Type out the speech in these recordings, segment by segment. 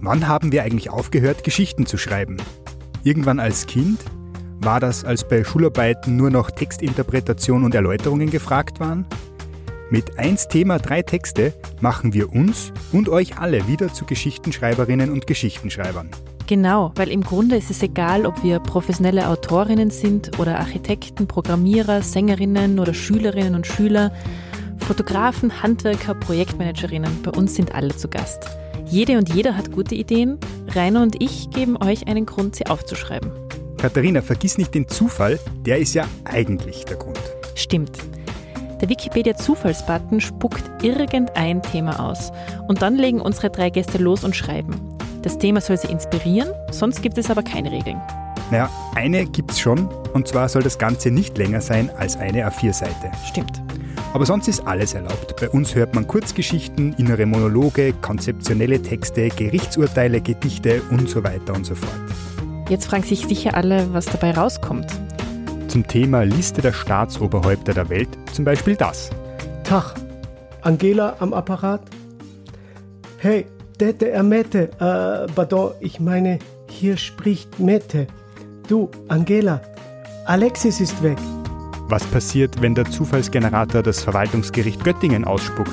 Wann haben wir eigentlich aufgehört, Geschichten zu schreiben? Irgendwann als Kind? War das, als bei Schularbeiten nur noch Textinterpretation und Erläuterungen gefragt waren? Mit 1 Thema 3 Texte machen wir uns und euch alle wieder zu Geschichtenschreiberinnen und Geschichtenschreibern. Genau, weil im Grunde ist es egal, ob wir professionelle Autorinnen sind oder Architekten, Programmierer, Sängerinnen oder Schülerinnen und Schüler, Fotografen, Handwerker, Projektmanagerinnen. Bei uns sind alle zu Gast. Jede und jeder hat gute Ideen. Rainer und ich geben euch einen Grund, sie aufzuschreiben. Katharina, vergiss nicht den Zufall, der ist ja eigentlich der Grund. Stimmt. Der Wikipedia-Zufallsbutton spuckt irgendein Thema aus. Und dann legen unsere drei Gäste los und schreiben. Das Thema soll sie inspirieren, sonst gibt es aber keine Regeln. Naja, eine gibt's schon, und zwar soll das Ganze nicht länger sein als eine A4-Seite. Stimmt. Aber sonst ist alles erlaubt. Bei uns hört man Kurzgeschichten, innere Monologe, konzeptionelle Texte, Gerichtsurteile, Gedichte und so weiter und so fort. Jetzt fragen sich sicher alle, was dabei rauskommt. Zum Thema Liste der Staatsoberhäupter der Welt zum Beispiel das. Tag, Angela am Apparat? Hey, Dete er Mette, äh, pardon, ich meine, hier spricht Mette. Du, Angela, Alexis ist weg. Was passiert, wenn der Zufallsgenerator das Verwaltungsgericht Göttingen ausspuckt?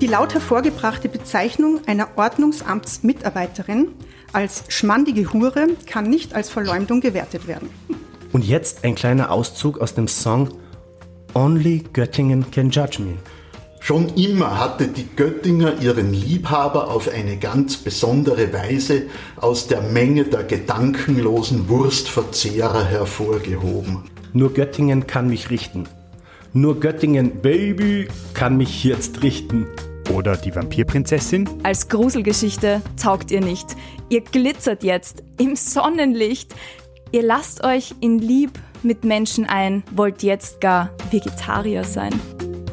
Die laut hervorgebrachte Bezeichnung einer Ordnungsamtsmitarbeiterin als schmandige Hure kann nicht als Verleumdung gewertet werden. Und jetzt ein kleiner Auszug aus dem Song Only Göttingen Can Judge Me. Schon immer hatte die Göttinger ihren Liebhaber auf eine ganz besondere Weise aus der Menge der gedankenlosen Wurstverzehrer hervorgehoben. Nur Göttingen kann mich richten. Nur Göttingen, Baby, kann mich jetzt richten. Oder die Vampirprinzessin? Als Gruselgeschichte taugt ihr nicht. Ihr glitzert jetzt im Sonnenlicht. Ihr lasst euch in Lieb mit Menschen ein, wollt jetzt gar Vegetarier sein.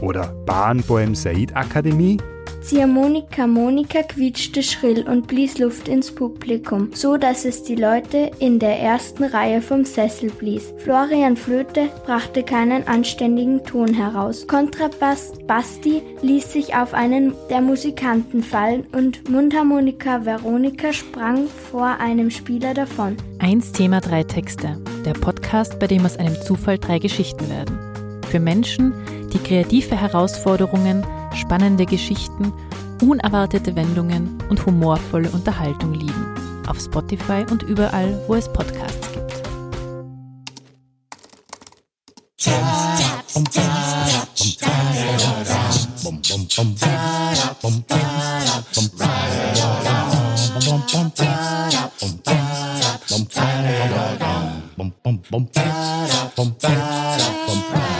Oder Bahnbäum Said Akademie? Ziehharmonika Monika quietschte schrill und blies Luft ins Publikum, so dass es die Leute in der ersten Reihe vom Sessel blies. Florian Flöte brachte keinen anständigen Ton heraus. Kontrabass Basti ließ sich auf einen der Musikanten fallen und Mundharmonika Veronika sprang vor einem Spieler davon. Eins Thema, drei Texte. Der Podcast, bei dem aus einem Zufall drei Geschichten werden. Für Menschen, die kreative Herausforderungen, spannende Geschichten, unerwartete Wendungen und humorvolle Unterhaltung lieben. Auf Spotify und überall, wo es Podcasts gibt. Bum, bum, bum,